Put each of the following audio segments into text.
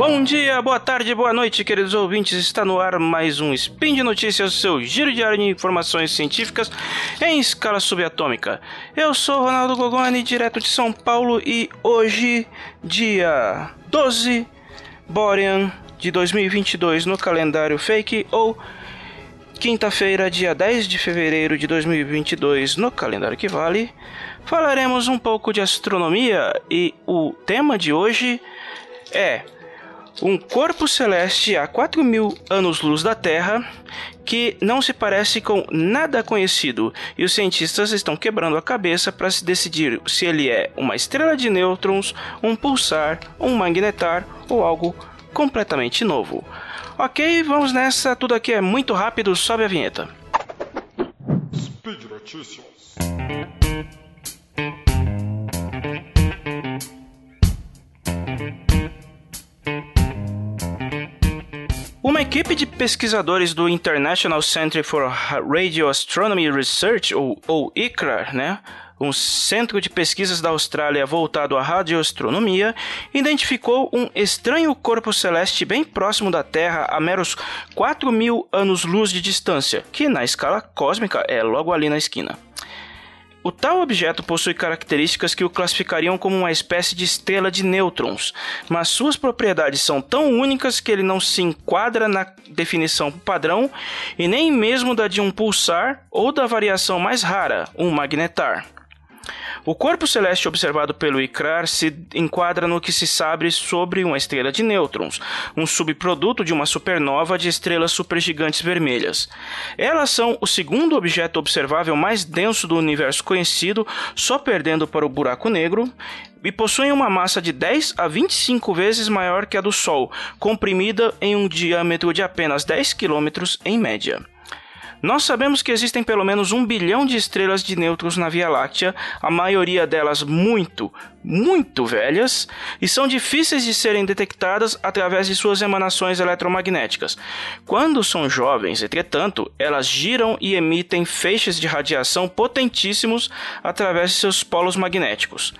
Bom dia, boa tarde, boa noite, queridos ouvintes. Está no ar mais um Spin de Notícias, seu giro diário de informações científicas em escala subatômica. Eu sou Ronaldo Gogoni, direto de São Paulo, e hoje, dia 12 Borean de 2022 no calendário fake ou quinta-feira, dia 10 de fevereiro de 2022 no calendário que vale, falaremos um pouco de astronomia e o tema de hoje é um corpo celeste a 4 mil anos-luz da Terra que não se parece com nada conhecido e os cientistas estão quebrando a cabeça para se decidir se ele é uma estrela de nêutrons, um pulsar, um magnetar ou algo completamente novo. Ok, vamos nessa, tudo aqui é muito rápido, sobe a vinheta. Speed Notícias. Uma equipe de pesquisadores do International Center for Radio Astronomy Research, ou, ou ICRAR, né, um centro de pesquisas da Austrália voltado à radioastronomia, identificou um estranho corpo celeste bem próximo da Terra a meros 4 mil anos-luz de distância, que na escala cósmica é logo ali na esquina. O tal objeto possui características que o classificariam como uma espécie de estrela de nêutrons, mas suas propriedades são tão únicas que ele não se enquadra na definição padrão e nem mesmo da de um pulsar ou da variação mais rara, um magnetar. O corpo celeste observado pelo ICRAR se enquadra no que se sabe sobre uma estrela de nêutrons, um subproduto de uma supernova de estrelas supergigantes vermelhas. Elas são o segundo objeto observável mais denso do universo conhecido, só perdendo para o buraco negro, e possuem uma massa de 10 a 25 vezes maior que a do Sol, comprimida em um diâmetro de apenas 10 km em média. Nós sabemos que existem pelo menos um bilhão de estrelas de nêutrons na Via Láctea, a maioria delas muito, muito velhas, e são difíceis de serem detectadas através de suas emanações eletromagnéticas. Quando são jovens, entretanto, elas giram e emitem feixes de radiação potentíssimos através de seus polos magnéticos.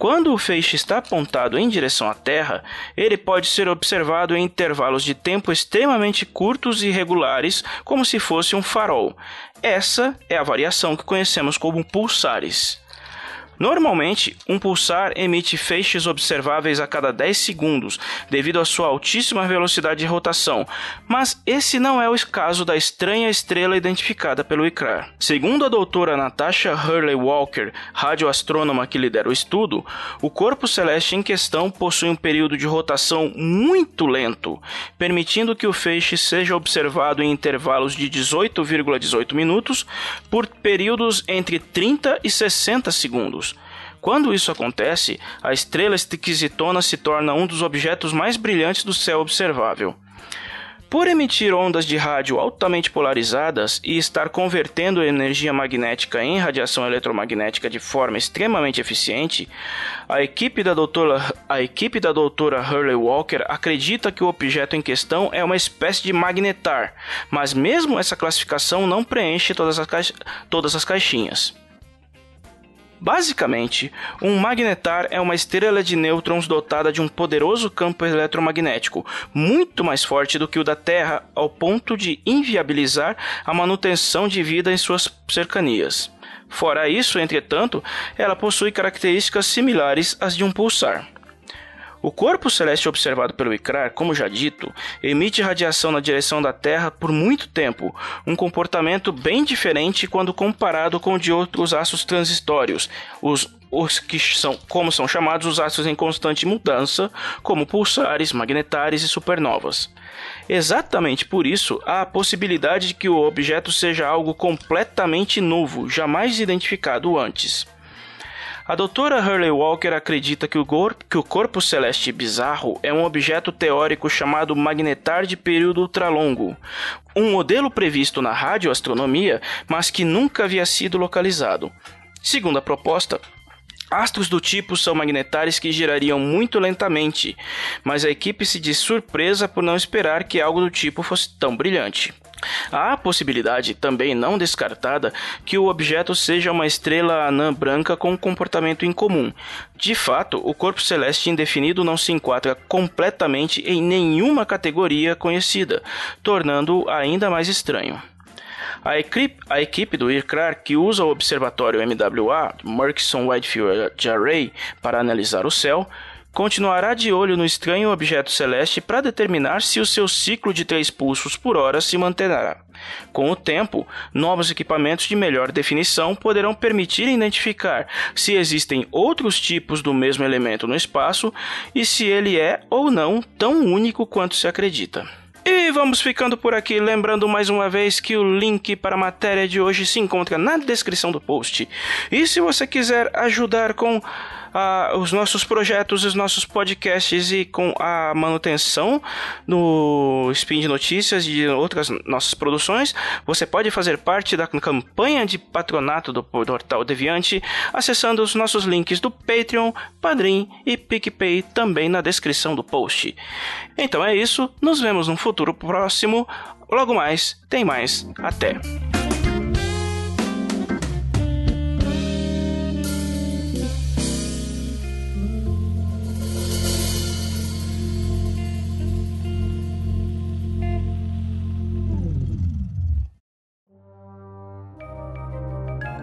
Quando o feixe está apontado em direção à Terra, ele pode ser observado em intervalos de tempo extremamente curtos e regulares, como se fosse um farol. Essa é a variação que conhecemos como pulsares. Normalmente, um pulsar emite feixes observáveis a cada 10 segundos, devido à sua altíssima velocidade de rotação, mas esse não é o caso da estranha estrela identificada pelo ICRAR. Segundo a doutora Natasha Hurley Walker, radioastrônoma que lidera o estudo, o corpo celeste em questão possui um período de rotação muito lento, permitindo que o feixe seja observado em intervalos de 18,18 18 minutos por períodos entre 30 e 60 segundos. Quando isso acontece, a estrela esquisitona se torna um dos objetos mais brilhantes do céu observável. Por emitir ondas de rádio altamente polarizadas e estar convertendo energia magnética em radiação eletromagnética de forma extremamente eficiente, a equipe da doutora, a equipe da doutora Hurley Walker acredita que o objeto em questão é uma espécie de magnetar, mas mesmo essa classificação não preenche todas as, todas as caixinhas. Basicamente, um magnetar é uma estrela de nêutrons dotada de um poderoso campo eletromagnético, muito mais forte do que o da Terra, ao ponto de inviabilizar a manutenção de vida em suas cercanias. Fora isso, entretanto, ela possui características similares às de um pulsar. O corpo celeste observado pelo ICRAR, como já dito, emite radiação na direção da Terra por muito tempo, um comportamento bem diferente quando comparado com o de outros astros transitórios, os, os que são, como são chamados os astros em constante mudança, como pulsares, magnetares e supernovas. Exatamente por isso, há a possibilidade de que o objeto seja algo completamente novo, jamais identificado antes. A doutora Hurley Walker acredita que o, que o corpo celeste bizarro é um objeto teórico chamado magnetar de período ultralongo, um modelo previsto na radioastronomia, mas que nunca havia sido localizado. Segundo a proposta, Astros do tipo são magnetares que girariam muito lentamente, mas a equipe se diz surpresa por não esperar que algo do tipo fosse tão brilhante. Há a possibilidade, também não descartada, que o objeto seja uma estrela anã branca com comportamento incomum. De fato, o corpo celeste indefinido não se enquadra completamente em nenhuma categoria conhecida, tornando-o ainda mais estranho. A equipe, a equipe do IRCRAR, que usa o observatório MWA, Murchison Whitefield Array, para analisar o céu, continuará de olho no estranho objeto celeste para determinar se o seu ciclo de três pulsos por hora se manterá. Com o tempo, novos equipamentos de melhor definição poderão permitir identificar se existem outros tipos do mesmo elemento no espaço e se ele é ou não tão único quanto se acredita. E vamos ficando por aqui, lembrando mais uma vez que o link para a matéria de hoje se encontra na descrição do post. E se você quiser ajudar com os nossos projetos, os nossos podcasts e com a manutenção no Spin de Notícias e de outras nossas produções, você pode fazer parte da campanha de patronato do Portal Deviante acessando os nossos links do Patreon, Padrim e PicPay também na descrição do post. Então é isso, nos vemos num futuro próximo. Logo mais, tem mais. Até!